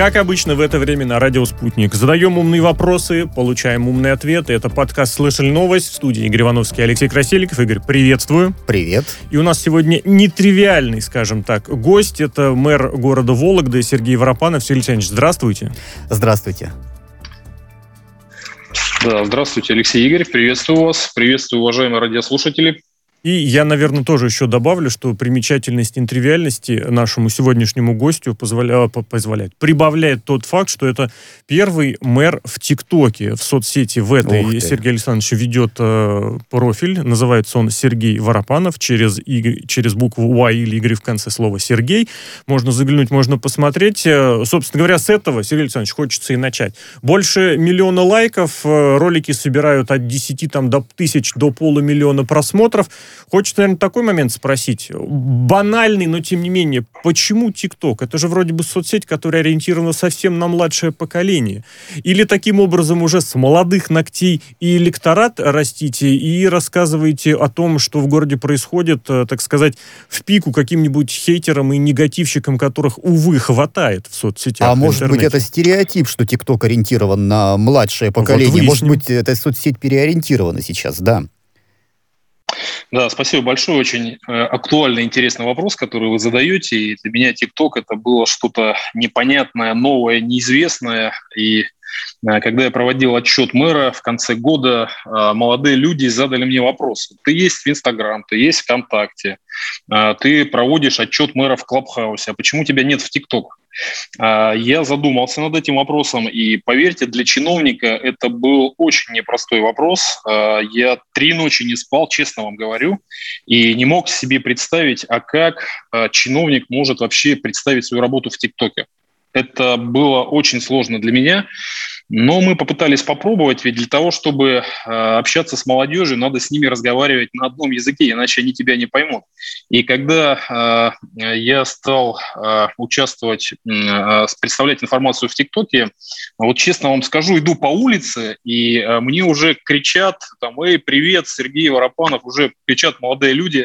Как обычно в это время на радио «Спутник». Задаем умные вопросы, получаем умные ответы. Это подкаст «Слышали новость» в студии Игорь Ивановский Алексей Красильников. Игорь, приветствую. Привет. И у нас сегодня нетривиальный, скажем так, гость. Это мэр города Вологды Сергей Воропанов. Сергей Александрович, здравствуйте. Здравствуйте. Да, здравствуйте, Алексей Игорь. Приветствую вас. Приветствую, уважаемые радиослушатели. И я, наверное, тоже еще добавлю, что примечательность нетривиальности нашему сегодняшнему гостю позволя... позволяет, прибавляет тот факт, что это первый мэр в ТикТоке, в соцсети в этой. Сергей Александрович ведет э, профиль, называется он Сергей Воропанов, через, и, через букву Y или Y в конце слова Сергей. Можно заглянуть, можно посмотреть. Э, собственно говоря, с этого, Сергей Александрович, хочется и начать. Больше миллиона лайков, э, ролики собирают от 10 там, до тысяч до полумиллиона просмотров. Хочется, наверное, такой момент спросить. Банальный, но тем не менее, почему ТикТок? Это же вроде бы соцсеть, которая ориентирована совсем на младшее поколение. Или таким образом уже с молодых ногтей и электорат растите и рассказываете о том, что в городе происходит, э, так сказать, в пику каким-нибудь хейтерам и негативщикам, которых, увы, хватает в соцсетях. А может быть, это стереотип, что ТикТок ориентирован на младшее поколение? Вот может быть, эта соцсеть переориентирована сейчас, да? Да, спасибо большое. Очень э, актуальный, интересный вопрос, который вы задаете. И для меня ТикТок это было что-то непонятное, новое, неизвестное. И когда я проводил отчет мэра в конце года, э, молодые люди задали мне вопрос. Ты есть в Инстаграм, ты есть ВКонтакте, ты проводишь отчет мэра в Клабхаусе, а почему тебя нет в ТикТок? Я задумался над этим вопросом, и поверьте, для чиновника это был очень непростой вопрос. Я три ночи не спал, честно вам говорю, и не мог себе представить, а как чиновник может вообще представить свою работу в ТикТоке. Это было очень сложно для меня. Но мы попытались попробовать, ведь для того, чтобы э, общаться с молодежью, надо с ними разговаривать на одном языке, иначе они тебя не поймут. И когда э, я стал э, участвовать, представлять информацию в ТикТоке, вот честно вам скажу, иду по улице, и мне уже кричат, там, эй, привет, Сергей Воропанов, уже кричат молодые люди,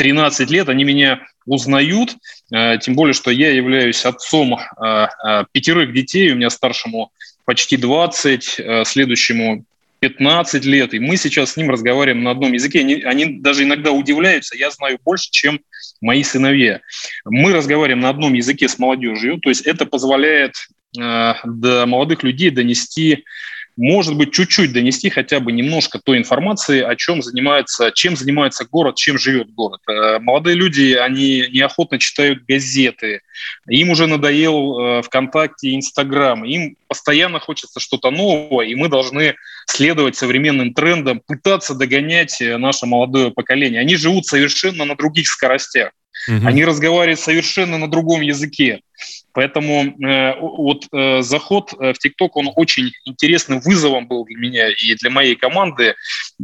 11-13 лет, они меня узнают, э, тем более, что я являюсь отцом э, э, пятерых детей, у меня старшему почти 20, следующему 15 лет, и мы сейчас с ним разговариваем на одном языке. Они, они даже иногда удивляются, я знаю больше, чем мои сыновья. Мы разговариваем на одном языке с молодежью, то есть это позволяет до молодых людей донести может быть, чуть-чуть донести хотя бы немножко той информации, о чем занимается, чем занимается город, чем живет город. Э, молодые люди, они неохотно читают газеты, им уже надоел э, ВКонтакте Инстаграм, им постоянно хочется что-то нового, и мы должны следовать современным трендам, пытаться догонять э, наше молодое поколение. Они живут совершенно на других скоростях. Угу. Они разговаривают совершенно на другом языке. Поэтому э, вот э, заход э, в ТикТок, он очень интересным вызовом был для меня и для моей команды.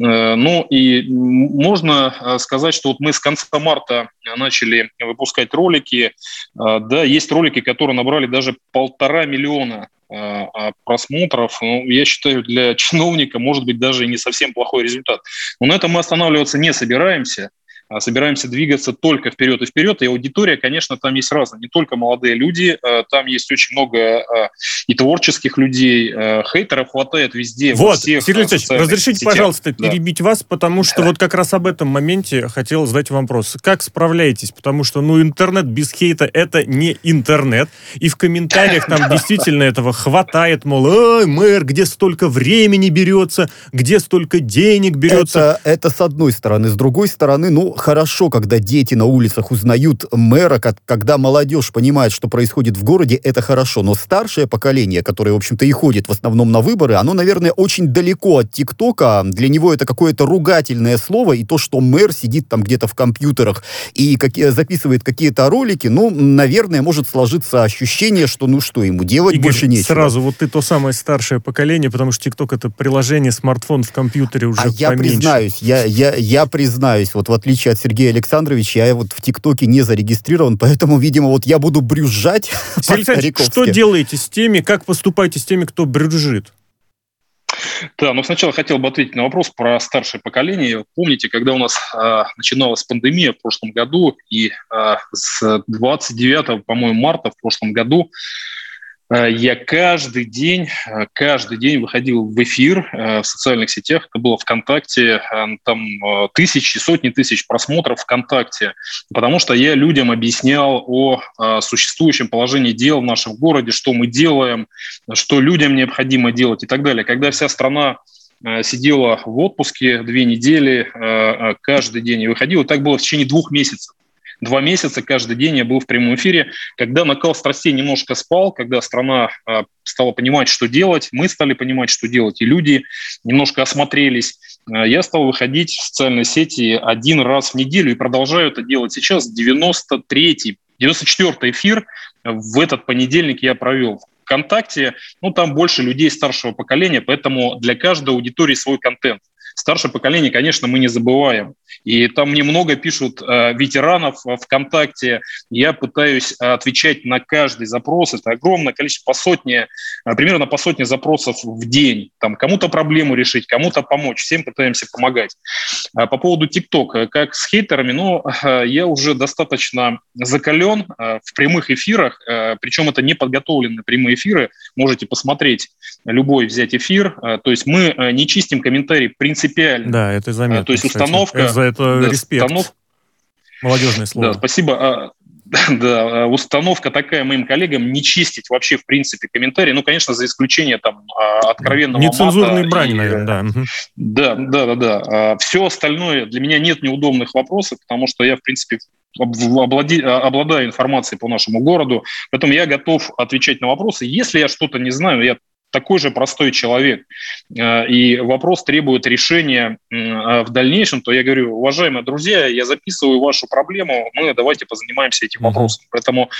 Э, ну и можно э, сказать, что вот мы с конца марта начали выпускать ролики. Э, да, есть ролики, которые набрали даже полтора миллиона э, просмотров, ну, я считаю, для чиновника может быть даже и не совсем плохой результат. Но на этом мы останавливаться не собираемся. А собираемся двигаться только вперед и вперед. И аудитория, конечно, там есть разная. Не только молодые люди, а, там есть очень много а, и творческих людей. Хейтеров хватает везде. Вот, всех Сергей Алексеевич, разрешите, сетях. пожалуйста, да. перебить вас, потому что вот как раз об этом моменте хотел задать вопрос. Как справляетесь? Потому что, ну, интернет без хейта — это не интернет. И в комментариях там действительно этого хватает, мол, ой, мэр, где столько времени берется, где столько денег берется. Это, это с одной стороны. С другой стороны, ну, хорошо, когда дети на улицах узнают мэра, как, когда молодежь понимает, что происходит в городе, это хорошо. Но старшее поколение, которое, в общем-то, и ходит в основном на выборы, оно, наверное, очень далеко от ТикТока. Для него это какое-то ругательное слово, и то, что мэр сидит там где-то в компьютерах и какие, записывает какие-то ролики, ну, наверное, может сложиться ощущение, что ну что, ему делать Игорь, больше нечего. сразу, вот ты то самое старшее поколение, потому что ТикТок это приложение, смартфон в компьютере уже а поменьше. я признаюсь, я, я, я признаюсь, вот в отличие отличие от Сергея Александровича, я вот в ТикТоке не зарегистрирован, поэтому, видимо, вот я буду брюзжать Что делаете с теми, как поступаете с теми, кто брюзжит? Да, но сначала хотел бы ответить на вопрос про старшее поколение. Помните, когда у нас э, начиналась пандемия в прошлом году, и э, с 29, по-моему, марта в прошлом году я каждый день, э, каждый день выходил в эфир э, в социальных сетях. Это было ВКонтакте, там тысячи, сотни тысяч просмотров ВКонтакте, потому что я людям объяснял о существующем положении дел в нашем городе, что мы делаем, что людям необходимо делать и так далее. Когда вся страна сидела в отпуске две недели, каждый день и выходила. Так было в течение двух месяцев два месяца каждый день я был в прямом эфире. Когда накал страстей немножко спал, когда страна а, стала понимать, что делать, мы стали понимать, что делать, и люди немножко осмотрелись, а, я стал выходить в социальные сети один раз в неделю и продолжаю это делать сейчас. 93-й, 94-й эфир в этот понедельник я провел. ВКонтакте, ну, там больше людей старшего поколения, поэтому для каждой аудитории свой контент. Старшее поколение, конечно, мы не забываем. И там мне много пишут э, ветеранов ВКонтакте. Я пытаюсь отвечать на каждый запрос. Это огромное количество, по сотне, э, примерно по сотне запросов в день. Там кому-то проблему решить, кому-то помочь. Всем пытаемся помогать. А по поводу ТикТок, э, как с хейтерами, ну, э, я уже достаточно закален э, в прямых эфирах, э, причем это не подготовленные прямые эфиры. Можете посмотреть любой взять эфир. Э, то есть мы э, не чистим комментарии принципиально принципиально. Да, это заметно. То есть кстати. установка... За это да, респект. Установ... Молодежное слово. Да, спасибо. А, да, установка такая моим коллегам не чистить вообще в принципе комментарии. Ну, конечно, за исключением там а, откровенного Нецензурной брани, и, наверное, да. Да, да, да, да. А все остальное, для меня нет неудобных вопросов, потому что я, в принципе, облади, обладаю информацией по нашему городу, поэтому я готов отвечать на вопросы. Если я что-то не знаю, я такой же простой человек, э, и вопрос требует решения в дальнейшем, то я говорю, уважаемые друзья, я записываю вашу проблему, мы давайте позанимаемся этим вопросом. Поэтому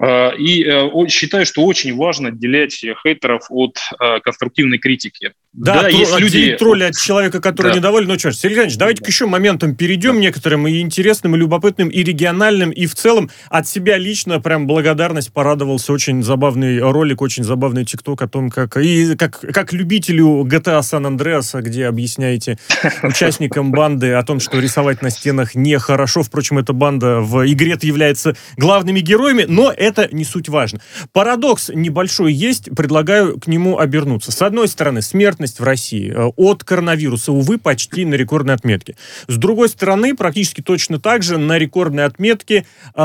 э, и э, считаю, что очень важно отделять хейтеров от конструктивной критики. Да, да есть люди... тролли от человека, который да. недоволен. Ну что ж, Сергей Ильич, давайте да. к еще моментам перейдем да. некоторым и интересным, и любопытным, и региональным, и в целом от себя лично прям благодарность порадовался. Очень забавный ролик, очень забавный тикток о том, как... И как, как любителю GTA San Andreas, где объясняете участникам банды о том, что рисовать на стенах нехорошо. Впрочем, эта банда в игре является главными героями, но это не суть важно. Парадокс небольшой есть, предлагаю к нему обернуться. С одной стороны, смертность в России от коронавируса, увы, почти на рекордной отметке. С другой стороны, практически точно так же на рекордной отметке, э,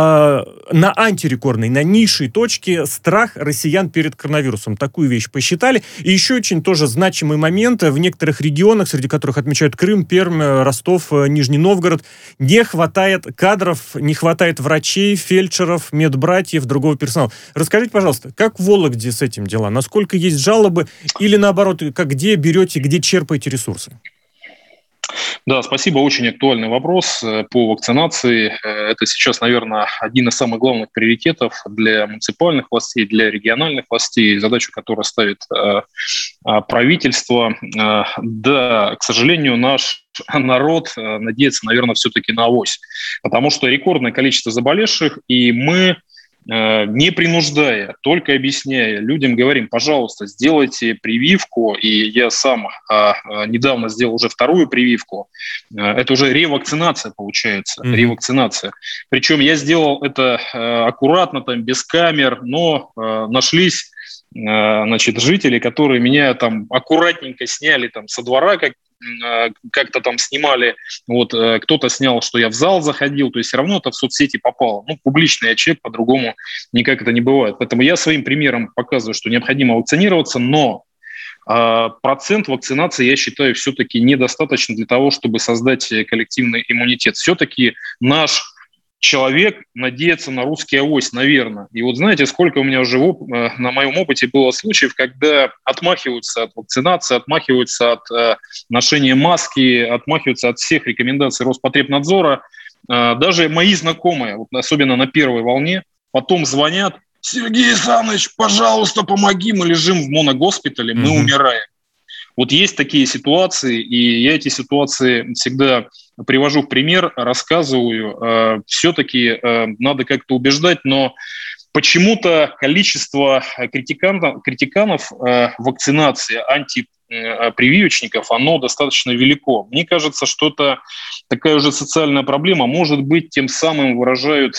на антирекордной, на низшей точке страх россиян перед коронавирусом. Такую вещь посчитали. И еще очень тоже значимый момент в некоторых регионах, среди которых отмечают Крым, Пермь, Ростов, э, Нижний Новгород, не хватает кадров, не хватает врачей, фельдшеров, медбратьев, другого персонала. Расскажите, пожалуйста, как в Вологде с этим дела? Насколько есть жалобы или наоборот, как где берете, где черпаете ресурсы? Да, спасибо. Очень актуальный вопрос э, по вакцинации. Э, это сейчас, наверное, один из самых главных приоритетов для муниципальных властей, для региональных властей, задачу, которую ставит э, правительство. Да, к сожалению, наш народ надеется, наверное, все-таки на авось, потому что рекордное количество заболевших, и мы не принуждая, только объясняя, людям говорим, пожалуйста, сделайте прививку, и я сам а, а, недавно сделал уже вторую прививку, э, это уже ревакцинация получается, mm-hmm. ревакцинация. Причем я сделал это а, аккуратно, там, без камер, но а, нашлись значит, жители, которые меня там аккуратненько сняли там со двора, как Э, как-то там снимали, вот э, кто-то снял, что я в зал заходил, то есть все равно это в соцсети попало. Ну, публичный я человек, по-другому никак это не бывает. Поэтому я своим примером показываю, что необходимо вакцинироваться, но э, процент вакцинации, я считаю, все-таки недостаточно для того, чтобы создать коллективный иммунитет. Все-таки наш человек надеется на русский авось, наверное. И вот знаете, сколько у меня уже э, на моем опыте было случаев, когда отмахиваются от вакцинации, отмахиваются от э, ношения маски, отмахиваются от всех рекомендаций Роспотребнадзора. Э, даже мои знакомые, вот особенно на первой волне, потом звонят, Сергей Александрович, пожалуйста, помоги, мы лежим в моногоспитале, мы mm-hmm. умираем. Вот есть такие ситуации, и я эти ситуации всегда привожу в пример, рассказываю. Э, Все-таки э, надо как-то убеждать, но почему-то количество критиканов, критиканов э, вакцинации, анти прививочников, оно достаточно велико. Мне кажется, что это такая уже социальная проблема. Может быть, тем самым выражают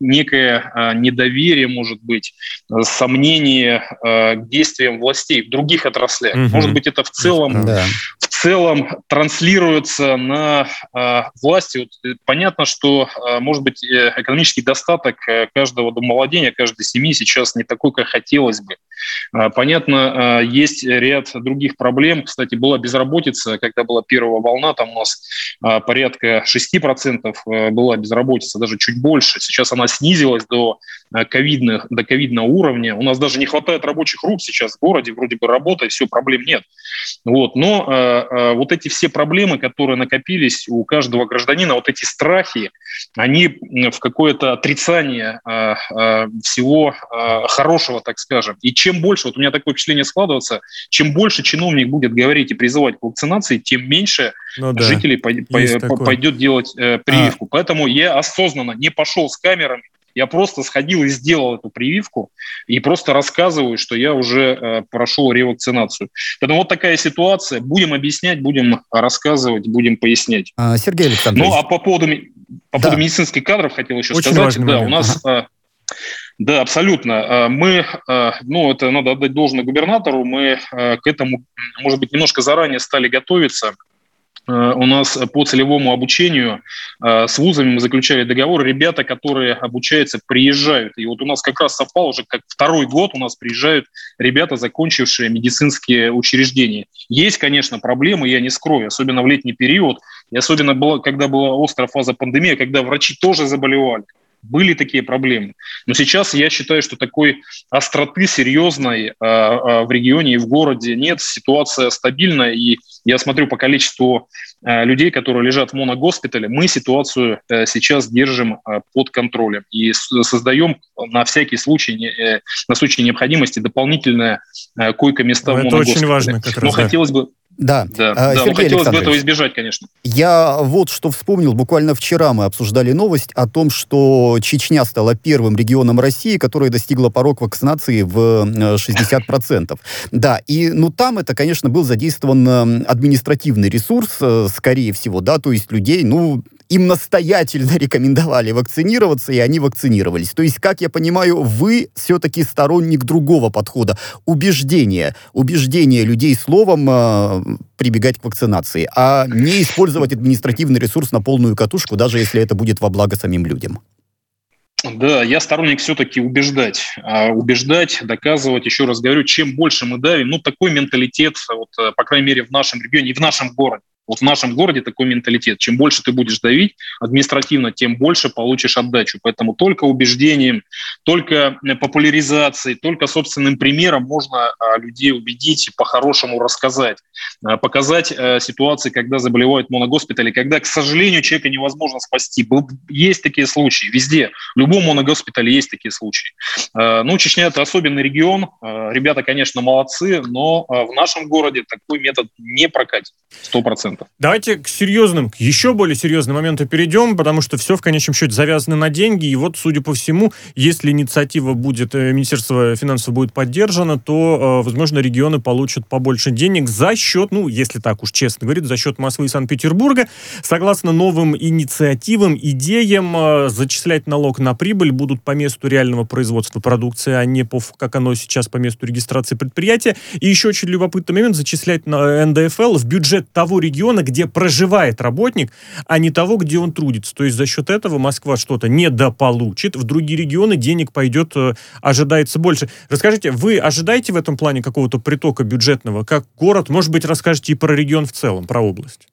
некое недоверие, может быть, сомнение к действиям властей в других отраслях. Угу. Может быть, это в целом, да. в целом транслируется на власти. Вот э, понятно, что, может быть, э, экономический достаток каждого домовладения, каждой семьи сейчас не такой, как хотелось бы. А, понятно, а, есть ряд других проблем. Кстати, была безработица, когда была первая волна, там у нас а, порядка 6% была безработица, даже чуть больше. Сейчас она снизилась до ковидных, до ковидного уровня. У нас даже не хватает рабочих рук сейчас в городе, вроде бы работа, все, проблем нет. Вот. Но вот эти все проблемы, которые накопились у каждого гражданина, вот эти страхи, они в какое-то отрицание всего хорошего, так скажем. И чем больше, вот у меня такое впечатление складывается, чем больше чиновник будет говорить и призывать к вакцинации, тем меньше ну, да. жителей по, по, пойдет делать э, прививку. А. Поэтому я осознанно не пошел с камерами, я просто сходил и сделал эту прививку и просто рассказываю, что я уже э, прошел ревакцинацию. Поэтому вот такая ситуация. Будем объяснять, будем рассказывать, будем пояснять. А, Сергей Александрович. Ну, а по поводу, по да. поводу медицинских кадров хотел еще Очень сказать. Да, момент. у нас... Ага. Да, абсолютно. А, мы, а, ну, это надо отдать должное губернатору, мы а, к этому, может быть, немножко заранее стали готовиться. У нас по целевому обучению с вузами мы заключали договор. Ребята, которые обучаются, приезжают. И вот у нас как раз совпало уже, как второй год у нас приезжают ребята, закончившие медицинские учреждения. Есть, конечно, проблемы, я не скрою, особенно в летний период. И особенно, было, когда была острая фаза пандемии, когда врачи тоже заболевали были такие проблемы. Но сейчас я считаю, что такой остроты серьезной э, э, в регионе и в городе нет. Ситуация стабильная, и я смотрю по количеству э, людей, которые лежат в моногоспитале, мы ситуацию сейчас держим под контролем и создаем на всякий случай, на случай необходимости дополнительное койко-места в моногоспитале. Это очень важно как раз. Но да. хотелось бы да, да, а, да Сергей хотелось бы этого избежать, конечно. Я вот что вспомнил, буквально вчера мы обсуждали новость о том, что Чечня стала первым регионом России, которая достигла порог вакцинации в 60%. Э, да, и ну там это, конечно, был задействован э, административный ресурс, э, скорее всего, да, то есть людей, ну, им настоятельно рекомендовали вакцинироваться, и они вакцинировались. То есть, как я понимаю, вы все-таки сторонник другого подхода. Убеждение. Убеждение людей словом э, прибегать к вакцинации, а не использовать административный ресурс на полную катушку, даже если это будет во благо самим людям. Да, я сторонник все-таки убеждать. А убеждать, доказывать, еще раз говорю, чем больше мы давим, ну, такой менталитет, вот, э, по крайней мере, в нашем регионе и в нашем городе. Вот в нашем городе такой менталитет. Чем больше ты будешь давить административно, тем больше получишь отдачу. Поэтому только убеждением, только э, популяризацией, только собственным примером можно а, людей убедить, по-хорошему рассказать, показать а, ситуации, когда заболевают моногоспитали, когда, к сожалению, человека невозможно спасти. Есть такие случаи везде. В любом моногоспитале есть такие случаи. А, ну, Чечня – это особенный регион. Ребята, конечно, молодцы, но в нашем городе такой метод не прокатит. Сто процентов. Давайте к серьезным, к еще более серьезным моментам перейдем, потому что все в конечном счете завязано на деньги. И вот, судя по всему, если инициатива будет, э, Министерство финансов будет поддержано, то, э, возможно, регионы получат побольше денег за счет, ну, если так уж честно говорить, за счет Москвы и Санкт-Петербурга. Согласно новым инициативам, идеям, э, зачислять налог на прибыль будут по месту реального производства продукции, а не по, как оно сейчас по месту регистрации предприятия. И еще очень любопытный момент, зачислять на НДФЛ в бюджет того региона, региона, где проживает работник, а не того, где он трудится. То есть за счет этого Москва что-то недополучит, в другие регионы денег пойдет, э, ожидается больше. Расскажите, вы ожидаете в этом плане какого-то притока бюджетного, как город? Может быть, расскажете и про регион в целом, про область?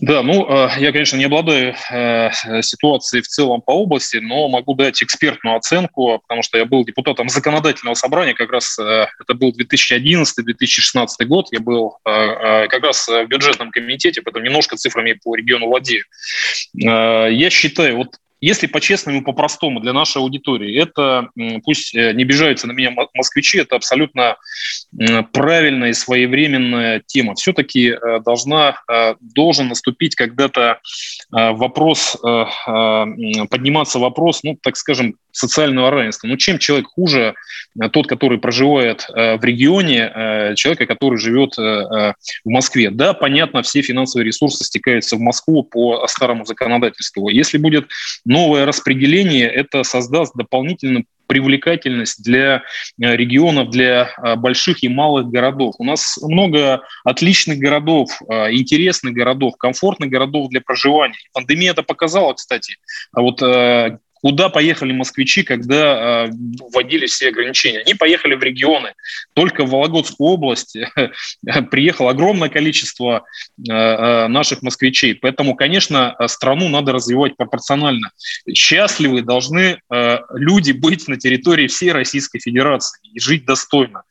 Да, ну, э, я, конечно, не обладаю э, ситуацией в целом по области, но могу дать экспертную оценку, потому что я был депутатом законодательного собрания, как раз э, это был 2011-2016 год, я был как раз в бюджетном комитете, поэтому немножко цифрами по региону владею. Я считаю, вот если по-честному по-простому для нашей аудитории, это, пусть э, не обижаются на меня москвичи, это абсолютно правильная и своевременная тема. Все-таки э, должна, э, должен наступить когда-то вопрос, подниматься вопрос, ну, так скажем, социального равенства. Ну, чем человек хуже, тот, который проживает в регионе, человека, который живет в Москве? Да, понятно, все финансовые ресурсы стекаются в Москву по старому законодательству. Если будет новое распределение, это создаст дополнительную привлекательность для э, регионов, для э, больших и малых городов. У нас много отличных городов, э, интересных городов, комфортных городов для проживания. Пандемия это показала, кстати. А вот Куда поехали москвичи, когда э, вводили все ограничения? Они поехали в регионы. Только в Вологодскую область приехало огромное количество э, э, наших москвичей. Поэтому, конечно, страну надо развивать пропорционально. Счастливы должны люди быть на территории всей Российской Федерации и жить достойно.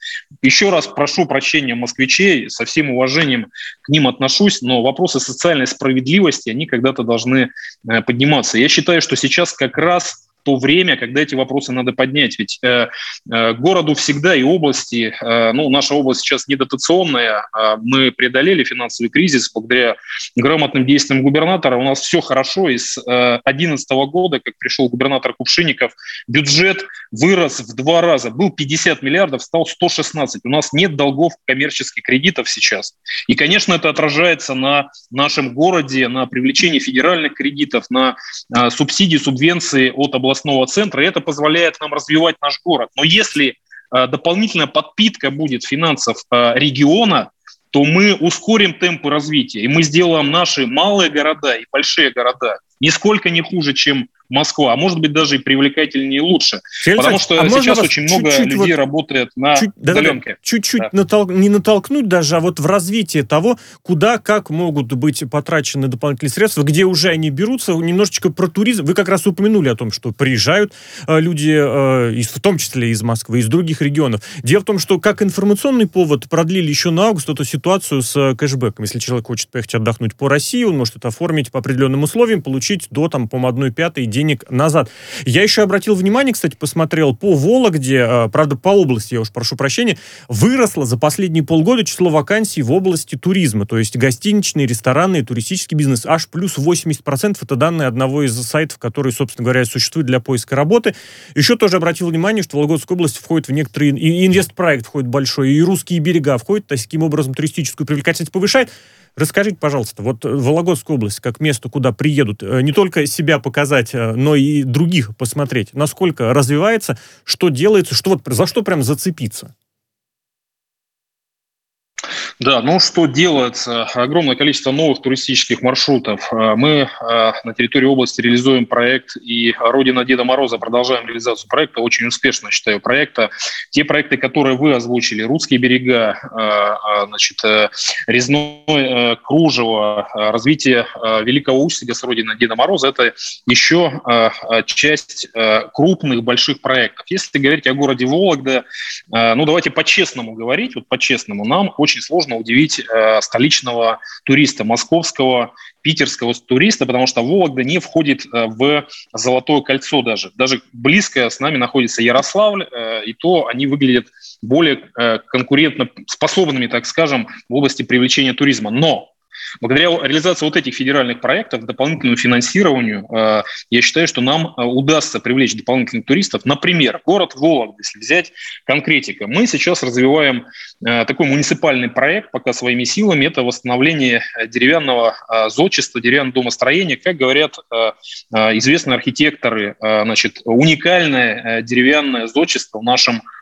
Еще раз прошу прощения москвичей, со всем уважением к ним отношусь, но вопросы социальной справедливости, они когда-то должны э, подниматься. Я считаю, что сейчас как раз то время, когда эти вопросы надо поднять. Ведь э, э, городу всегда и области, э, ну, наша область сейчас недотационная, э, мы преодолели финансовый кризис благодаря грамотным действиям губернатора. У нас все хорошо, и с 2011 э, года, как пришел губернатор Кувшинников, бюджет вырос в два раза. Был 50 миллиардов, стал 116. У нас нет долгов коммерческих кредитов сейчас. И, конечно, это отражается на нашем городе, на привлечении федеральных кредитов, на э, субсидии, субвенции от областных областного центра, и это позволяет нам развивать наш город. Но если э, дополнительная подпитка будет финансов э, региона, то мы ускорим темпы развития, и мы сделаем наши малые города и большие города нисколько не хуже, чем Москва, а может быть даже и привлекательнее и лучше. Фель Потому что а сейчас очень много чуть-чуть людей вот, работает на чуть, удаленке. Чуть-чуть да. натол, не натолкнуть даже, а вот в развитии того, куда, как могут быть потрачены дополнительные средства, где уже они берутся, немножечко про туризм. Вы как раз упомянули о том, что приезжают э, люди, э, из, в том числе из Москвы, из других регионов. Дело в том, что как информационный повод продлили еще на август эту ситуацию с э, кэшбэком. Если человек хочет поехать отдохнуть по России, он может это оформить по определенным условиям, получить до, там, по-моему, 1 пятой денег назад. Я еще обратил внимание, кстати, посмотрел по Вологде, а, правда, по области, я уж прошу прощения, выросло за последние полгода число вакансий в области туризма, то есть гостиничный, ресторанный, туристический бизнес, аж плюс 80%. Это данные одного из сайтов, который, собственно говоря, существует для поиска работы. Еще тоже обратил внимание, что Вологодская область входит в некоторые, и инвестпроект входит большой, и русские берега входят, таким образом туристическую привлекательность повышает. Расскажите, пожалуйста, вот э, Вологодская область, как место, куда приедут, э, не только себя показать, э, но и других посмотреть, насколько развивается, что делается, что вот за что прям зацепиться? Да, ну что делается? Огромное количество новых туристических маршрутов. А, мы а, на территории области реализуем проект, и Родина Деда Мороза продолжаем реализацию проекта. Очень успешно, считаю, проекта. Те проекты, которые вы озвучили, «Русские берега», а, значит, э, «Резное э, кружево», развитие Великого Устья с Родины Деда Мороза – это еще часть крупных, больших проектов. Если говорить о городе Вологда, ну давайте по-честному говорить, вот по-честному, нам очень сложно сложно удивить э, столичного туриста, московского, питерского туриста, потому что Вологда не входит э, в Золотое кольцо даже. Даже близко с нами находится Ярославль, э, и то они выглядят более э, конкурентно способными, так скажем, в области привлечения туризма. Но Благодаря реализации вот этих федеральных проектов, дополнительному финансированию, э, я считаю, что нам э, удастся привлечь дополнительных туристов. Например, город Вологда, если взять конкретика. Мы сейчас развиваем э, такой муниципальный проект пока своими силами. Это восстановление деревянного зодчества, деревянного домостроения. Как говорят известные архитекторы, значит, уникальное деревянное зодчество в нашем городе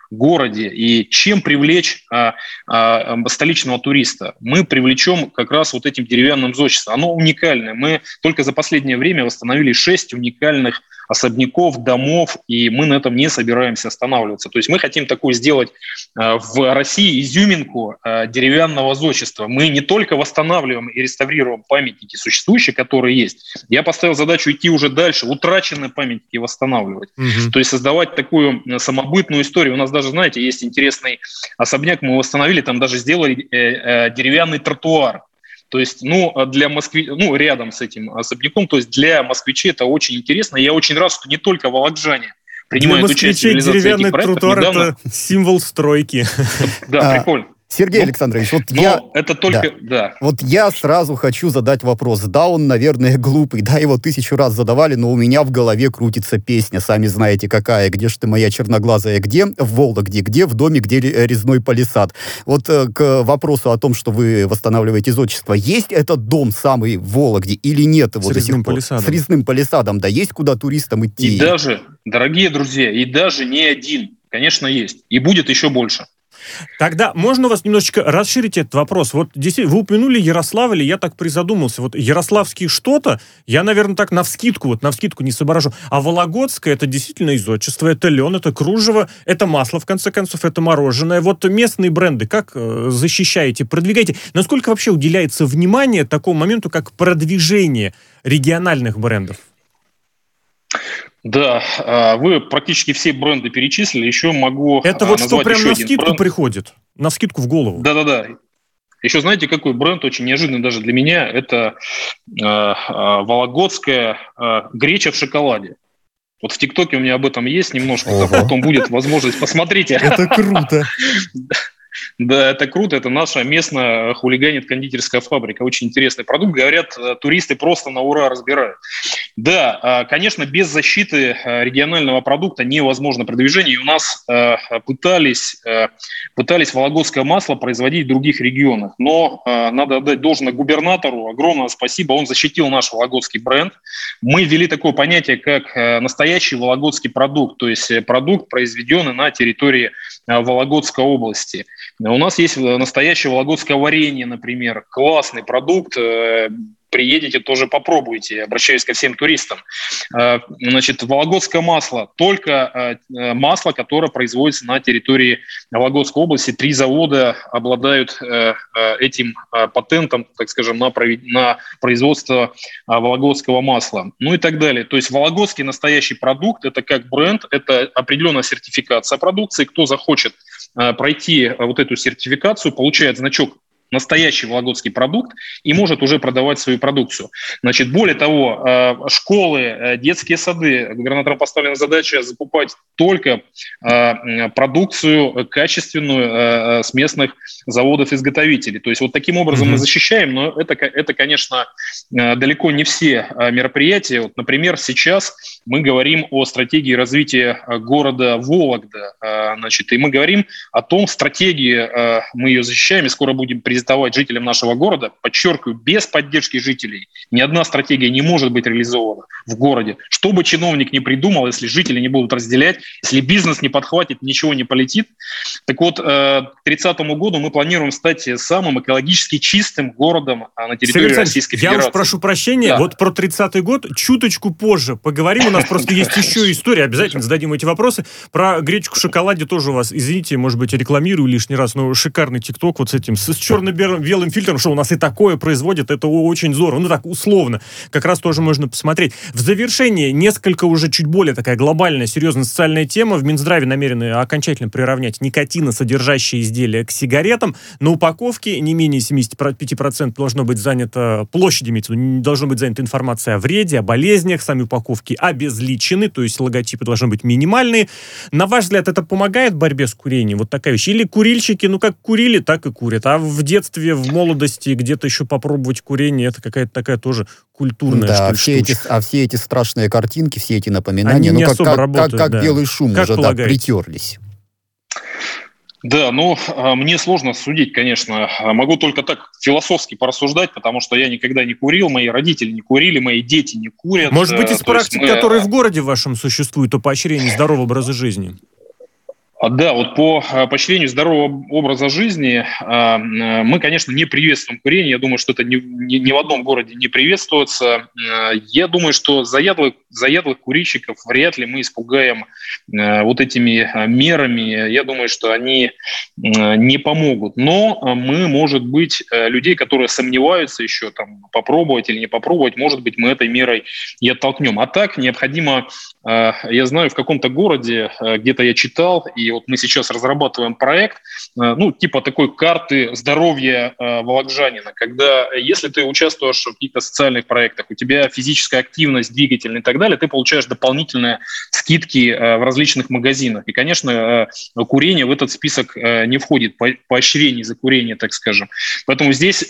и чем привлечь а, а, столичного туриста? Мы привлечем как раз вот этим деревянным зодчеством. Оно уникальное. Мы только за последнее время восстановили шесть уникальных особняков, домов, и мы на этом не собираемся останавливаться. То есть мы хотим такую сделать э, в России изюминку э, деревянного зодчества. Мы не только восстанавливаем и реставрируем памятники существующие, которые есть. Я поставил задачу идти уже дальше, утраченные памятники восстанавливать. Угу. То есть создавать такую э, самобытную историю. У нас даже, знаете, есть интересный особняк, мы восстановили, там даже сделали деревянный тротуар То есть, ну, для Москвы, ну, рядом с этим особняком, то есть для москвичей это очень интересно. Я очень рад, что не только волокжане принимают участие в реализации деревянный тротуар Недавно... – это символ стройки. Да, прикольно. Сергей ну, Александрович, вот я... это только... Да. да. Вот я сразу хочу задать вопрос. Да, он, наверное, глупый, да, его тысячу раз задавали, но у меня в голове крутится песня, сами знаете какая. «Где ж ты, моя черноглазая, где?» В Вологде, где? В доме, где резной палисад. Вот э, к вопросу о том, что вы восстанавливаете зодчество. Есть этот дом самый в Вологде или нет его С до сих пор? Палисадом. С резным палисадом, да, есть куда туристам идти? И даже, дорогие друзья, и даже не один, конечно, есть. И будет еще больше. Тогда можно у вас немножечко расширить этот вопрос? Вот действительно, вы упомянули Ярославль, я так призадумался. Вот Ярославский что-то, я, наверное, так на вскидку, вот на вскидку не соображу. А Вологодское это действительно из отчества, это лен, это кружево, это масло, в конце концов, это мороженое. Вот местные бренды как э, защищаете, продвигаете? Насколько вообще уделяется внимание такому моменту, как продвижение региональных брендов? Да, а, вы практически все бренды перечислили. Еще могу Это вот что прям на скидку бренд. приходит? На скидку в голову? Да-да-да. Еще знаете, какой бренд очень неожиданный даже для меня? Это э, э, вологодская э, греча в шоколаде. Вот в ТикТоке у меня об этом есть немножко, Ого. потом будет возможность, посмотрите. Это круто. Да, это круто. Это наша местная хулиганит кондитерская фабрика. Очень интересный продукт. Говорят, э, туристы просто на ура разбирают. Да, а, конечно, без защиты э, регионального продукта невозможно продвижение. И у нас э, пытались, пытались вологодское масло производить в других регионах. Но надо отдать должное губернатору. Огромное спасибо. Он защитил наш вологодский бренд. Мы ввели такое понятие, как настоящий вологодский продукт. То есть продукт, произведенный на территории Вологодской области. У нас есть настоящее вологодское варенье, например, классный продукт, э, приедете, тоже попробуйте, обращаюсь ко всем туристам. Э, значит, вологодское масло, только э, масло, которое производится на территории Вологодской области. Три завода обладают этим патентом, так скажем, на производство вологодского масла. Ну и так далее. То есть вологодский настоящий продукт – это как бренд, это определенная сертификация продукции. Кто захочет пройти вот эту сертификацию, получает значок настоящий вологодский продукт и может уже продавать свою продукцию. Значит, более того, э, школы, э, детские сады, губернаторам поставлена задача закупать только э, продукцию качественную с местных заводов-изготовителей. То есть вот таким образом mm-hmm. мы защищаем, но это, это, конечно, далеко не все мероприятия. Вот, например, сейчас мы говорим о стратегии развития города Вологда, значит, и мы говорим о том, стратегии, мы ее защищаем, и скоро будем презентовать жителям нашего города, подчеркиваю, без поддержки жителей ни одна стратегия не может быть реализована в городе. Что бы чиновник не придумал, если жители не будут разделять, если бизнес не подхватит, ничего не полетит. Так вот, э, к 30 году мы планируем стать самым экологически чистым городом на территории Российской Федерации. Я уж прошу прощения, да. вот про 30-й год чуточку позже поговорим. У нас просто есть еще история, обязательно зададим эти вопросы. Про гречку в шоколаде тоже у вас, извините, может быть, рекламирую лишний раз, но шикарный тикток вот с этим, с черно-белым фильтром, что у нас и такое производят, это очень здорово. Ну так, условно. Как раз тоже можно посмотреть. В завершение несколько уже чуть более такая глобальная, серьезная социальная тема. В Минздраве намерены окончательно приравнять никотиносодержащие изделия к сигаретам. На упаковке не менее 75% должно быть занято, площади имеется, не должно быть занята информация о вреде, о болезнях, сами упаковки обезличены, то есть логотипы должны быть минимальные. На ваш взгляд, это помогает в борьбе с курением? Вот такая вещь. Или курильщики, ну как курили, так и курят. А в детстве, в молодости, где-то еще попробовать курение, это какая-то такая тоже культурная, да, что все эти, А все эти страшные картинки, все эти напоминания, Они ну, как, как, работают, как, как да. белый шум как уже полагаете? да, притерлись. Да, ну, а, мне сложно судить, конечно. А, могу только так философски порассуждать, потому что я никогда не курил, мои родители не курили, мои дети не курят. Может быть, из практик, мы... которые в городе вашем существуют, о поощрении здорового образа жизни? А, да, вот по а, поощрению здорового образа жизни а, мы, конечно, не приветствуем курение. Я думаю, что это ни, ни, ни в одном городе не приветствуется. Я думаю, что заядлых, заядлых курильщиков вряд ли мы испугаем вот этими мерами. Я думаю, что они не помогут. Но мы, может быть, людей, которые сомневаются еще, там, попробовать или не попробовать, может быть, мы этой мерой и оттолкнем. А так необходимо, я знаю, в каком-то городе, где-то я читал, и и вот мы сейчас разрабатываем проект, ну, типа такой карты здоровья волокжанина, когда если ты участвуешь в каких-то социальных проектах, у тебя физическая активность, двигательная и так далее, ты получаешь дополнительные скидки в различных магазинах. И, конечно, курение в этот список не входит, поощрение за курение, так скажем. Поэтому здесь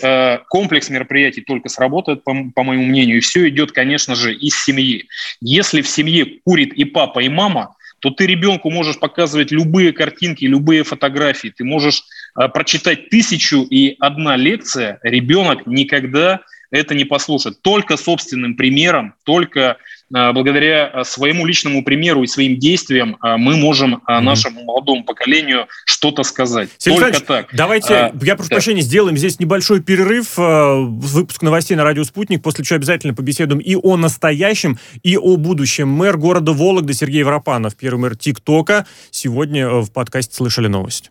комплекс мероприятий только сработает, по моему мнению, и все идет, конечно же, из семьи. Если в семье курит и папа, и мама, то ты ребенку можешь показывать любые картинки, любые фотографии. Ты можешь э, прочитать тысячу и одна лекция, ребенок никогда это не послушает. Только собственным примером, только благодаря э, своему личному примеру и своим действиям э, мы можем нашему молодому поколению что-то сказать. Сергей Только так. Давайте, а, я прошу да. прощения, сделаем здесь небольшой перерыв, выпуск новостей на радио «Спутник», после чего обязательно побеседуем и о настоящем, и о будущем. Мэр города Вологда Сергей Воропанов, первый мэр ТикТока, сегодня в подкасте «Слышали новость».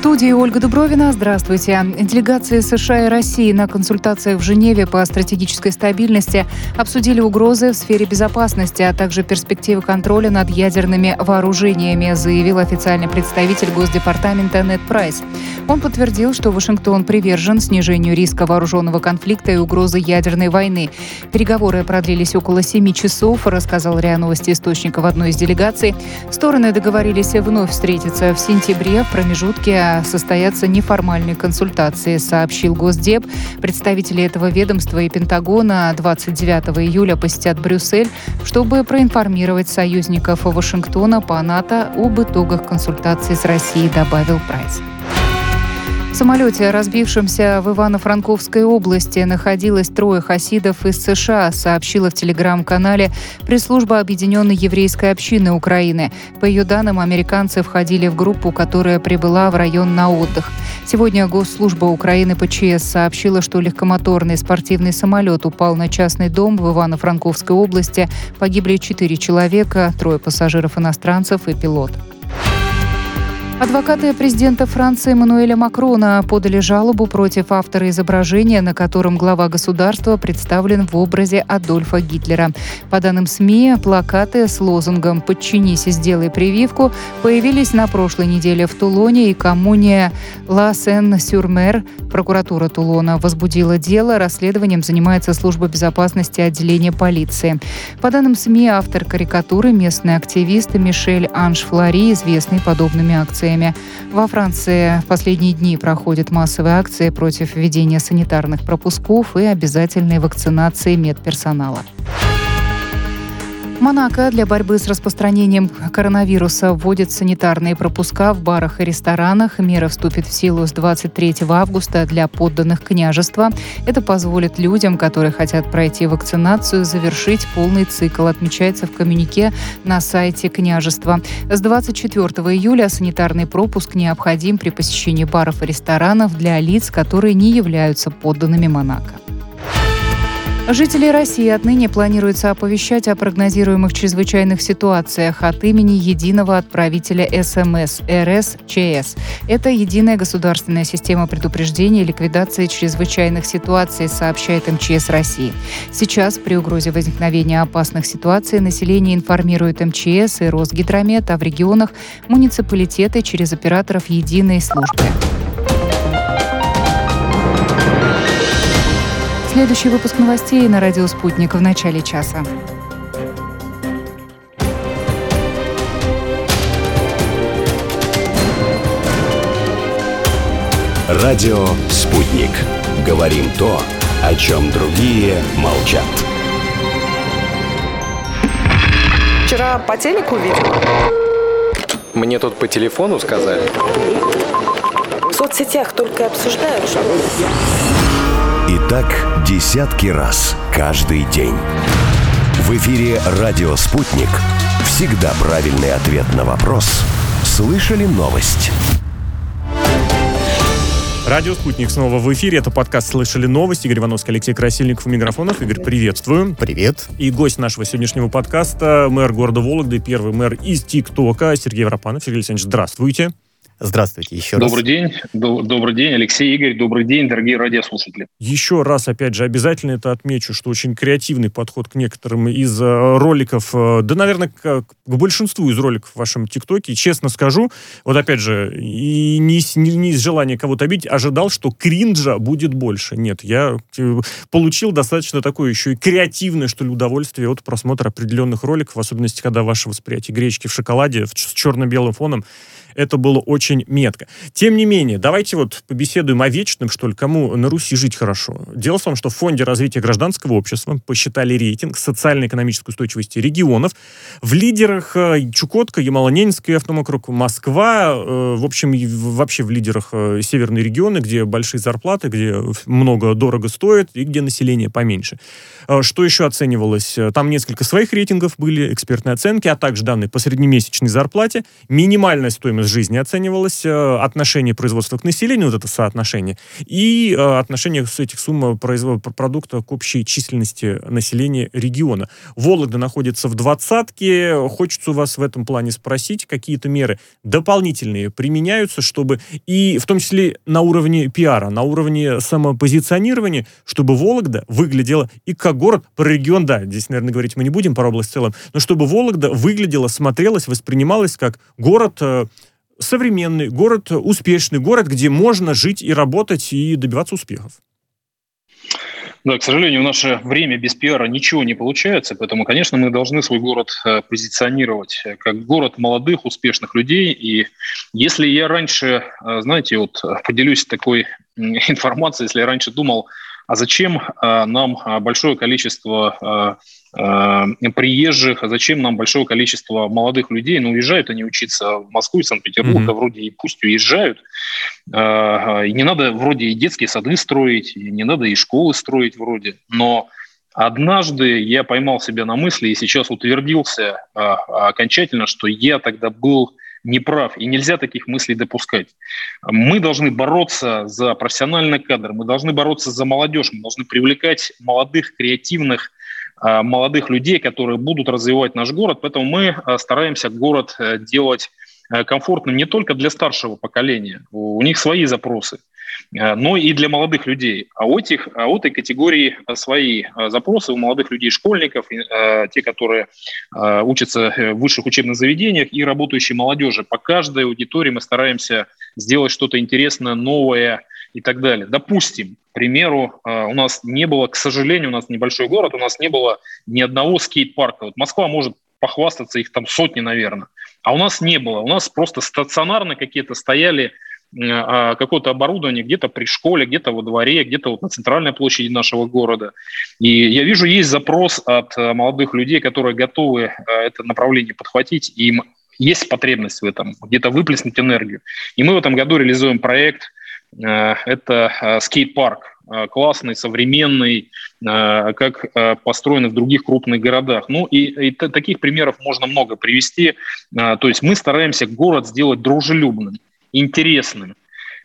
студии Ольга Дубровина. Здравствуйте. Делегации США и России на консультациях в Женеве по стратегической стабильности обсудили угрозы в сфере безопасности, а также перспективы контроля над ядерными вооружениями, заявил официальный представитель Госдепартамента Нед Прайс. Он подтвердил, что Вашингтон привержен снижению риска вооруженного конфликта и угрозы ядерной войны. Переговоры продлились около семи часов, рассказал РИА Новости источник в одной из делегаций. Стороны договорились вновь встретиться в сентябре в промежутке состоятся неформальные консультации, сообщил Госдеп. Представители этого ведомства и Пентагона 29 июля посетят Брюссель, чтобы проинформировать союзников Вашингтона по НАТО об итогах консультаций с Россией, добавил Прайс. В самолете, разбившемся в Ивано-Франковской области, находилось трое хасидов из США, сообщила в телеграм-канале пресс-служба Объединенной еврейской общины Украины. По ее данным, американцы входили в группу, которая прибыла в район на отдых. Сегодня Госслужба Украины ПЧС сообщила, что легкомоторный спортивный самолет упал на частный дом в Ивано-Франковской области. Погибли четыре человека, трое пассажиров-иностранцев и пилот. Адвокаты президента Франции Эммануэля Макрона подали жалобу против автора изображения, на котором глава государства представлен в образе Адольфа Гитлера. По данным СМИ, плакаты с лозунгом «Подчинись и сделай прививку» появились на прошлой неделе в Тулоне и коммуне Ла Сен-Сюрмер. Прокуратура Тулона возбудила дело. Расследованием занимается служба безопасности отделения полиции. По данным СМИ, автор карикатуры – местный активист Мишель Анш Флори, известный подобными акциями акциями. Во Франции в последние дни проходят массовые акции против введения санитарных пропусков и обязательной вакцинации медперсонала. Монако для борьбы с распространением коронавируса вводит санитарные пропуска в барах и ресторанах. Мера вступит в силу с 23 августа для подданных княжества. Это позволит людям, которые хотят пройти вакцинацию, завершить полный цикл, отмечается в коммюнике на сайте княжества. С 24 июля санитарный пропуск необходим при посещении баров и ресторанов для лиц, которые не являются подданными Монако. Жители России отныне планируется оповещать о прогнозируемых чрезвычайных ситуациях от имени единого отправителя СМС РСЧС. Это единая государственная система предупреждения и ликвидации чрезвычайных ситуаций, сообщает МЧС России. Сейчас при угрозе возникновения опасных ситуаций население информирует МЧС и Росгидромет, а в регионах муниципалитеты через операторов единой службы. Следующий выпуск новостей на радио «Спутник» в начале часа. Радио «Спутник». Говорим то, о чем другие молчат. Вчера по телеку видел. Мне тут по телефону сказали. В соцсетях только обсуждают, что... Так десятки раз каждый день. В эфире «Радио Спутник». Всегда правильный ответ на вопрос. Слышали новость? Радио «Спутник» снова в эфире. Это подкаст «Слышали новости». Игорь Ивановский, Алексей Красильников и Микрофонов. Игорь, приветствую. Привет. И гость нашего сегодняшнего подкаста – мэр города Вологды, первый мэр из ТикТока Сергей Воропанов. Сергей Александрович, здравствуйте. Здравствуйте еще раз. Добрый день. Добрый день, Алексей Игорь. Добрый день, дорогие радиослушатели. Еще раз, опять же, обязательно это отмечу, что очень креативный подход к некоторым из э, роликов, э, да, наверное, к, к большинству из роликов в вашем ТикТоке. Честно скажу, вот опять же, и не, не, не из желания кого-то обидеть, ожидал, что кринжа будет больше. Нет, я э, получил достаточно такое еще и креативное, что ли, удовольствие от просмотра определенных роликов, в особенности, когда ваше восприятие гречки в шоколаде с черно-белым фоном это было очень метко. Тем не менее, давайте вот побеседуем о вечном, что ли, кому на Руси жить хорошо. Дело в том, что в Фонде развития гражданского общества посчитали рейтинг социально-экономической устойчивости регионов. В лидерах э, Чукотка, Ямало-Ненецкий автомокруг, Москва, э, в общем, вообще в лидерах э, северные регионы, где большие зарплаты, где много дорого стоит и где население поменьше. Что еще оценивалось? Там несколько своих рейтингов были, экспертные оценки, а также данные по среднемесячной зарплате, минимальная стоимость жизни оценивалось, э, отношение производства к населению, вот это соотношение, и э, отношение с этих сумм продукта к общей численности населения региона. Вологда находится в двадцатке. Хочется у вас в этом плане спросить, какие-то меры дополнительные применяются, чтобы и в том числе на уровне пиара, на уровне самопозиционирования, чтобы Вологда выглядела и как город, про регион, да, здесь, наверное, говорить мы не будем, про область в целом, но чтобы Вологда выглядела, смотрелась, воспринималась как город э, современный, город успешный, город, где можно жить и работать и добиваться успехов. Да, к сожалению, в наше время без пиара ничего не получается, поэтому, конечно, мы должны свой город э, позиционировать как город молодых, успешных людей. И если я раньше, э, знаете, вот поделюсь такой информацией, если я раньше думал, а зачем э, нам большое количество Э, приезжих, а зачем нам большое количество молодых людей, ну, уезжают они учиться в Москву и Санкт-Петербург, mm-hmm. вроде и пусть уезжают, э, и не надо вроде и детские сады строить, и не надо и школы строить вроде, но однажды я поймал себя на мысли и сейчас утвердился э, окончательно, что я тогда был неправ, и нельзя таких мыслей допускать. Мы должны бороться за профессиональный кадр, мы должны бороться за молодежь, мы должны привлекать молодых, креативных, Э, молодых людей, которые будут развивать наш город. Поэтому мы э, стараемся город э, делать комфортным не только для старшего поколения, у них свои запросы, но и для молодых людей. А у, этих, а у этой категории свои запросы у молодых людей, школьников, те, которые учатся в высших учебных заведениях и работающей молодежи. По каждой аудитории мы стараемся сделать что-то интересное, новое, и так далее. Допустим, к примеру, э, у нас не было, к сожалению, у нас небольшой город, у нас не было ни одного скейт-парка. Вот Москва может похвастаться, их там сотни, наверное. А у нас не было. У нас просто стационарно какие-то стояли э, какое-то оборудование где-то при школе, где-то во дворе, где-то вот на центральной площади нашего города. И я вижу, есть запрос от э, молодых людей, которые готовы это направление подхватить, им есть потребность в этом, где-то выплеснуть энергию. И мы в этом году реализуем проект – Э, это э, скейт-парк, э, классный, современный, как построенный в других крупных городах. Ну и, и таких примеров можно много привести. То есть мы стараемся город сделать дружелюбным, интересным,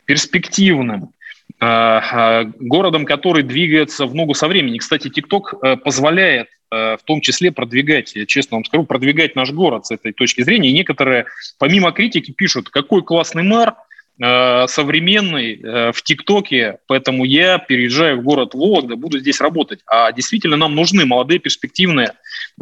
перспективным, городом, который двигается в ногу со временем. Кстати, TikTok позволяет в том числе продвигать, я честно вам скажу, продвигать наш город с этой точки зрения. И некоторые, помимо критики, пишут, какой классный мэр, Э, современный э, в ТикТоке, поэтому я переезжаю в город Вологда, буду здесь работать. А действительно нам нужны молодые, перспективные,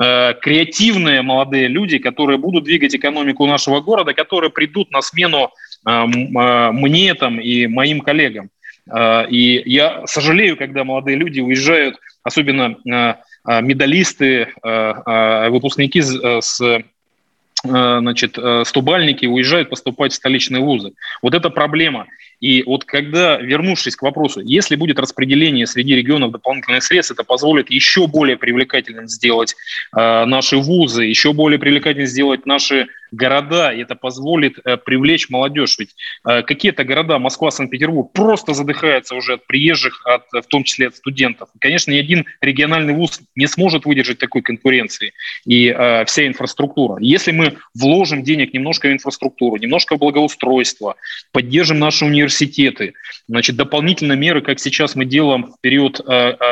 э, креативные молодые люди, которые будут двигать экономику нашего города, которые придут на смену мне там и моим коллегам. И я сожалею, когда молодые люди уезжают, особенно медалисты, выпускники с значит, стобальники уезжают поступать в столичные вузы. Вот это проблема. И вот когда, вернувшись к вопросу, если будет распределение среди регионов дополнительных средств, это позволит еще более привлекательным сделать э, наши вузы, еще более привлекательным сделать наши города, и это позволит э, привлечь молодежь. Ведь э, какие-то города, Москва, Санкт-Петербург, просто задыхаются уже от приезжих, от, в том числе от студентов. И, конечно, ни один региональный вуз не сможет выдержать такой конкуренции и э, вся инфраструктура. Если мы вложим денег немножко в инфраструктуру, немножко в благоустройство, поддержим наши университеты, университеты, значит, дополнительные меры, как сейчас мы делаем в период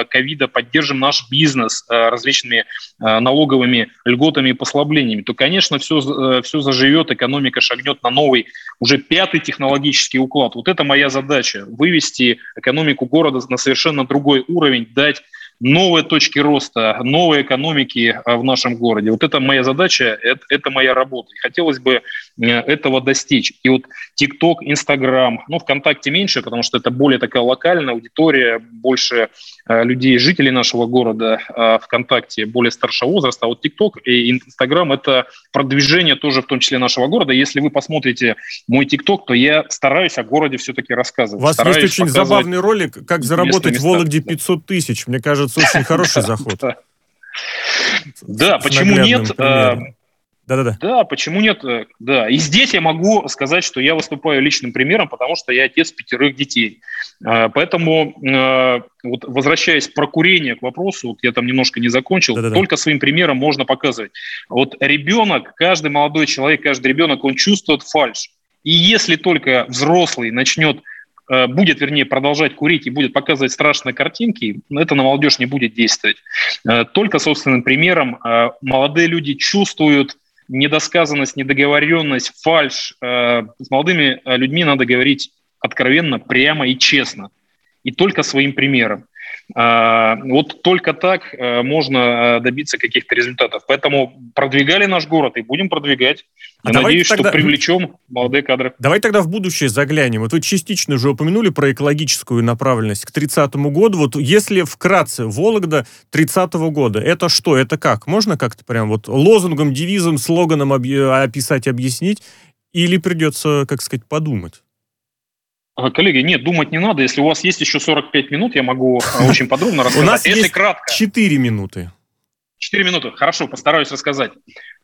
ковида, поддержим наш бизнес различными налоговыми льготами и послаблениями, то, конечно, все, все заживет, экономика шагнет на новый, уже пятый технологический уклад. Вот это моя задача – вывести экономику города на совершенно другой уровень, дать новые точки роста, новые экономики а, в нашем городе. Вот это моя задача, это, это моя работа. И хотелось бы э, этого достичь. И вот TikTok, Instagram, ну, ВКонтакте меньше, потому что это более такая локальная аудитория, больше э, людей, жителей нашего города ВКонтакте более старшего возраста. А вот TikTok и Instagram – это продвижение тоже в том числе нашего города. Если вы посмотрите мой TikTok, то я стараюсь о городе все-таки рассказывать. У вас есть очень забавный ролик «Как заработать в Вологде 500 тысяч». Мне кажется, кажется, очень хороший заход. Да, почему нет? А, да-да-да. Да, почему нет? Э, да. И здесь я могу сказать, что я выступаю личным примером, потому что я отец пятерых детей. А, поэтому, э, вот возвращаясь про курение к вопросу, вот я там немножко не закончил, Да-да-да. только своим примером можно показывать. Вот ребенок, каждый молодой человек, каждый ребенок, он чувствует фальш. И если только взрослый начнет Э, будет, вернее, продолжать курить и будет показывать страшные картинки, это на молодежь не будет действовать. Э, только собственным примером э, молодые люди чувствуют недосказанность, недоговоренность, фальш. С молодыми людьми надо говорить откровенно, прямо и честно. И только своим примером. Вот только так можно добиться каких-то результатов. Поэтому продвигали наш город и будем продвигать. А Я надеюсь, тогда... что привлечем молодые кадры. Давай тогда в будущее заглянем. Вот вы частично уже упомянули про экологическую направленность к 30 году. Вот если вкратце, Вологда 30 -го года, это что, это как? Можно как-то прям вот лозунгом, девизом, слоганом описать, объяснить? Или придется, как сказать, подумать? Коллеги, нет, думать не надо. Если у вас есть еще 45 минут, я могу а, очень подробно рассказать. У нас есть кратко. 4 минуты. 4 минуты. Хорошо, постараюсь рассказать.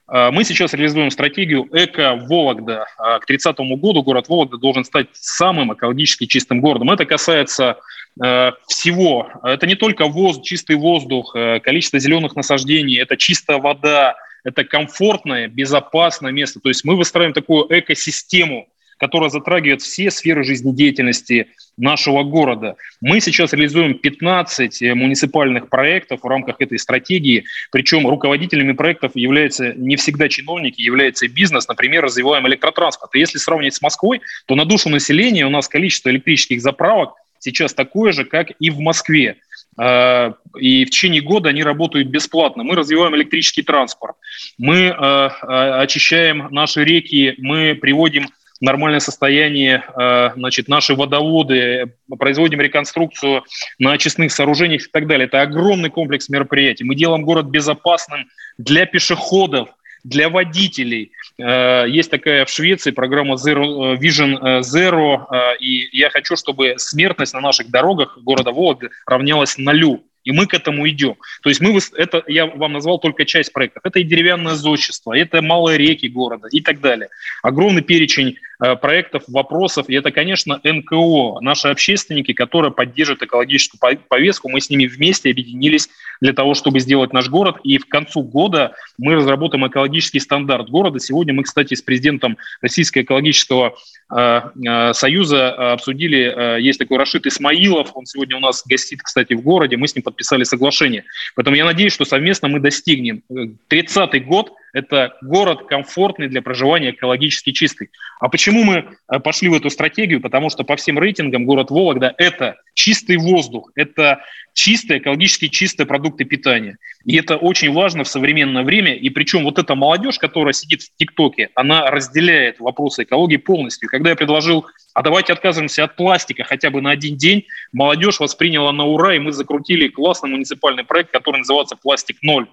А, мы сейчас реализуем стратегию «Эко-Вологда». А, к 30 году город Вологда должен стать самым экологически чистым городом. Это касается э, всего. Это не только воздух, чистый воздух, э, количество зеленых насаждений, это чистая вода, это комфортное, безопасное место. То есть мы выстраиваем такую экосистему, которая затрагивает все сферы жизнедеятельности нашего города. Мы сейчас реализуем 15 э, муниципальных проектов в рамках этой стратегии, причем руководителями проектов являются не всегда чиновники, является бизнес, например, развиваем электротранспорт. И если сравнивать с Москвой, то на душу населения у нас количество электрических заправок сейчас такое же, как и в Москве. А, и в течение года они работают бесплатно. Мы развиваем электрический транспорт, мы а, а, очищаем наши реки, мы приводим нормальное состояние э, значит, наши водоводы, производим реконструкцию на очистных сооружениях и так далее. Это огромный комплекс мероприятий. Мы делаем город безопасным для пешеходов, для водителей. Э, есть такая в Швеции программа Zero, э, Vision Zero, и я хочу, чтобы смертность на наших дорогах города Вологды равнялась нулю. И мы к этому идем. То есть мы, это я вам назвал только часть проектов. Это и деревянное зодчество, это малые реки города и так далее. Огромный перечень проектов, вопросов. И это, конечно, НКО, наши общественники, которые поддерживают экологическую повестку. Мы с ними вместе объединились для того, чтобы сделать наш город. И в концу года мы разработаем экологический стандарт города. Сегодня мы, кстати, с президентом Российского экологического э, э, союза обсудили, есть такой Рашид Исмаилов, он сегодня у нас гостит, кстати, в городе, мы с ним подписали соглашение. Поэтому я надеюсь, что совместно мы достигнем. 30-й год – это город комфортный для проживания, экологически чистый. А почему мы э, пошли в эту стратегию? Потому что по всем рейтингам город Вологда – это чистый воздух, это чистые, экологически чистые продукты питания. И это очень важно в современное время. И причем вот эта молодежь, которая сидит в ТикТоке, она разделяет вопросы экологии полностью. Когда я предложил, а давайте откажемся от пластика хотя бы на один день, молодежь восприняла на ура, и мы закрутили классный муниципальный проект, который называется «Пластик ноль».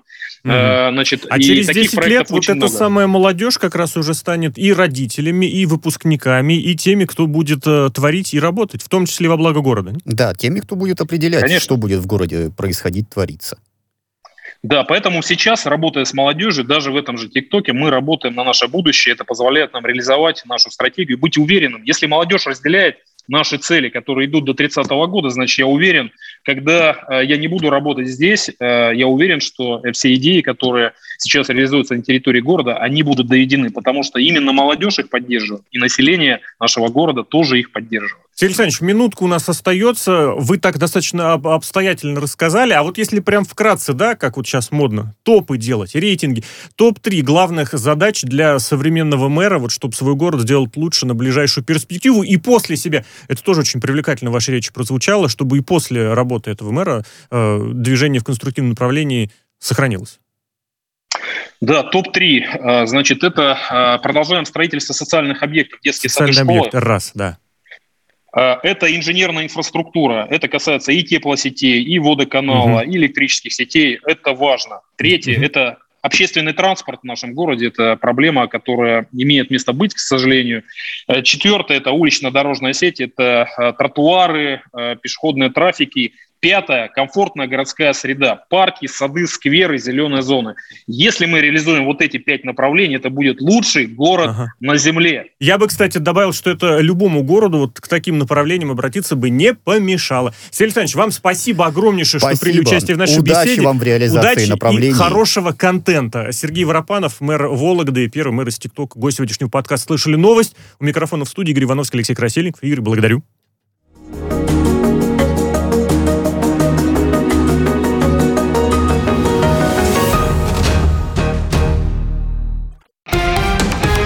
Mm-hmm. значит, а через 10 лет вот эта много. самая молодежь как раз уже станет и родителями, и выпускниками, и теми, кто будет э, творить и работать, в том числе во благо города. Да, теми, кто будет определять, Конечно. что будет в городе происходить, твориться. Да, поэтому сейчас, работая с молодежью, даже в этом же ТикТоке, мы работаем на наше будущее. Это позволяет нам реализовать нашу стратегию, быть уверенным. Если молодежь разделяет наши цели, которые идут до 30 года, значит, я уверен, когда э, я не буду работать здесь, э, я уверен, что все идеи, которые сейчас реализуются на территории города, они будут доведены, потому что именно молодежь их поддерживает, и население нашего города тоже их поддерживает. Сергей Александрович, минутка у нас остается. Вы так достаточно обстоятельно рассказали. А вот если прям вкратце, да, как вот сейчас модно, топы делать, рейтинги, топ-3 главных задач для современного мэра, вот чтобы свой город сделать лучше на ближайшую перспективу и после себя. Это тоже очень привлекательно в вашей речи прозвучало, чтобы и после работы этого мэра э, движение в конструктивном направлении сохранилось. Да, топ-3. А, значит, это а, продолжаем строительство социальных объектов, детские сады, школы. объект, раз, да. А, это инженерная инфраструктура. Это касается и теплосетей, и водоканала, угу. и электрических сетей. Это важно. Третье угу. – это общественный транспорт в нашем городе. Это проблема, которая имеет место быть, к сожалению. Э, четвертое – это улично-дорожная сеть. Это э, тротуары, э, пешеходные трафики Пятое – комфортная городская среда. Парки, сады, скверы, зеленые зоны. Если мы реализуем вот эти пять направлений, это будет лучший город ага. на Земле. Я бы, кстати, добавил, что это любому городу вот к таким направлениям обратиться бы не помешало. Сергей Александрович, вам спасибо огромнейшее, спасибо. что приняли участие в нашей Удачи беседе. вам в реализации Удачи направлений. и хорошего контента. Сергей Воропанов, мэр Вологды, первый мэр из ТикТок, гость сегодняшнего подкаста «Слышали новость». У микрофона в студии Игорь Ивановский, Алексей Красильников. Игорь, благодарю.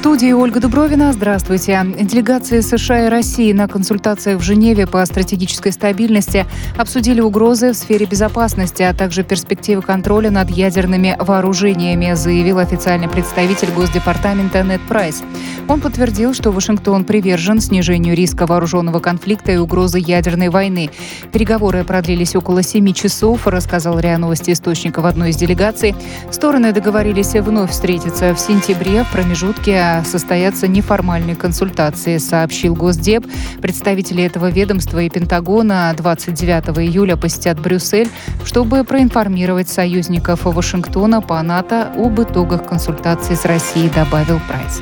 студии Ольга Дубровина. Здравствуйте. Делегации США и России на консультациях в Женеве по стратегической стабильности обсудили угрозы в сфере безопасности, а также перспективы контроля над ядерными вооружениями, заявил официальный представитель Госдепартамента Нед Прайс. Он подтвердил, что Вашингтон привержен снижению риска вооруженного конфликта и угрозы ядерной войны. Переговоры продлились около семи часов, рассказал РИА Новости источник в одной из делегаций. Стороны договорились вновь встретиться в сентябре в промежутке состоятся неформальные консультации, сообщил Госдеп. Представители этого ведомства и Пентагона 29 июля посетят Брюссель, чтобы проинформировать союзников Вашингтона по НАТО об итогах консультаций с Россией, добавил Прайс.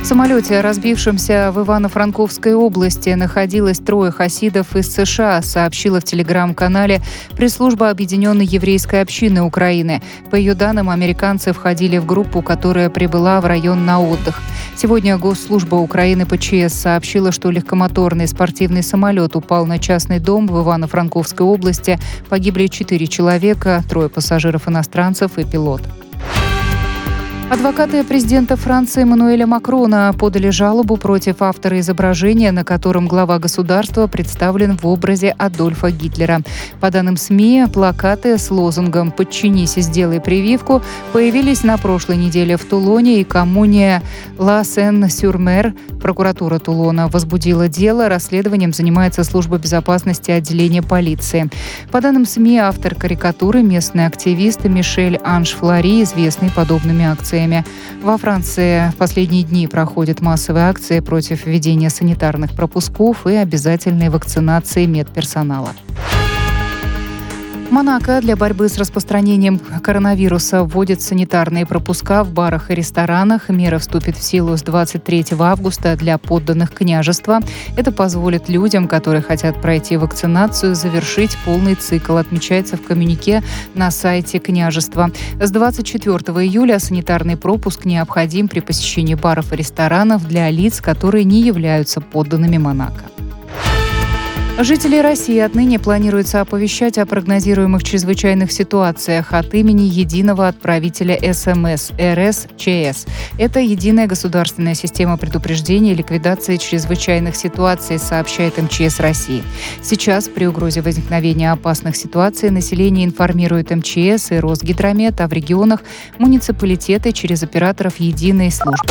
В самолете, разбившемся в Ивано-Франковской области, находилось трое хасидов из США, сообщила в телеграм-канале пресс-служба Объединенной еврейской общины Украины. По ее данным, американцы входили в группу, которая прибыла в район на отдых. Сегодня Госслужба Украины ПЧС сообщила, что легкомоторный спортивный самолет упал на частный дом в Ивано-Франковской области. Погибли четыре человека, трое пассажиров-иностранцев и пилот. Адвокаты президента Франции Эммануэля Макрона подали жалобу против автора изображения, на котором глава государства представлен в образе Адольфа Гитлера. По данным СМИ, плакаты с лозунгом «Подчинись и сделай прививку» появились на прошлой неделе в Тулоне и коммуне Ла Сен-Сюрмер. Прокуратура Тулона возбудила дело. Расследованием занимается служба безопасности отделения полиции. По данным СМИ, автор карикатуры – местный активист Мишель Анш Флори, известный подобными акциями акциями. Во Франции в последние дни проходят массовые акции против введения санитарных пропусков и обязательной вакцинации медперсонала. Монако для борьбы с распространением коронавируса вводит санитарные пропуска в барах и ресторанах. Мера вступит в силу с 23 августа для подданных княжества. Это позволит людям, которые хотят пройти вакцинацию, завершить полный цикл, отмечается в коммюнике на сайте княжества. С 24 июля санитарный пропуск необходим при посещении баров и ресторанов для лиц, которые не являются подданными Монако. Жители России отныне планируется оповещать о прогнозируемых чрезвычайных ситуациях от имени единого отправителя СМС РСЧС. Это единая государственная система предупреждения и ликвидации чрезвычайных ситуаций, сообщает МЧС России. Сейчас при угрозе возникновения опасных ситуаций население информирует МЧС и Росгидромет, а в регионах муниципалитеты через операторов единой службы.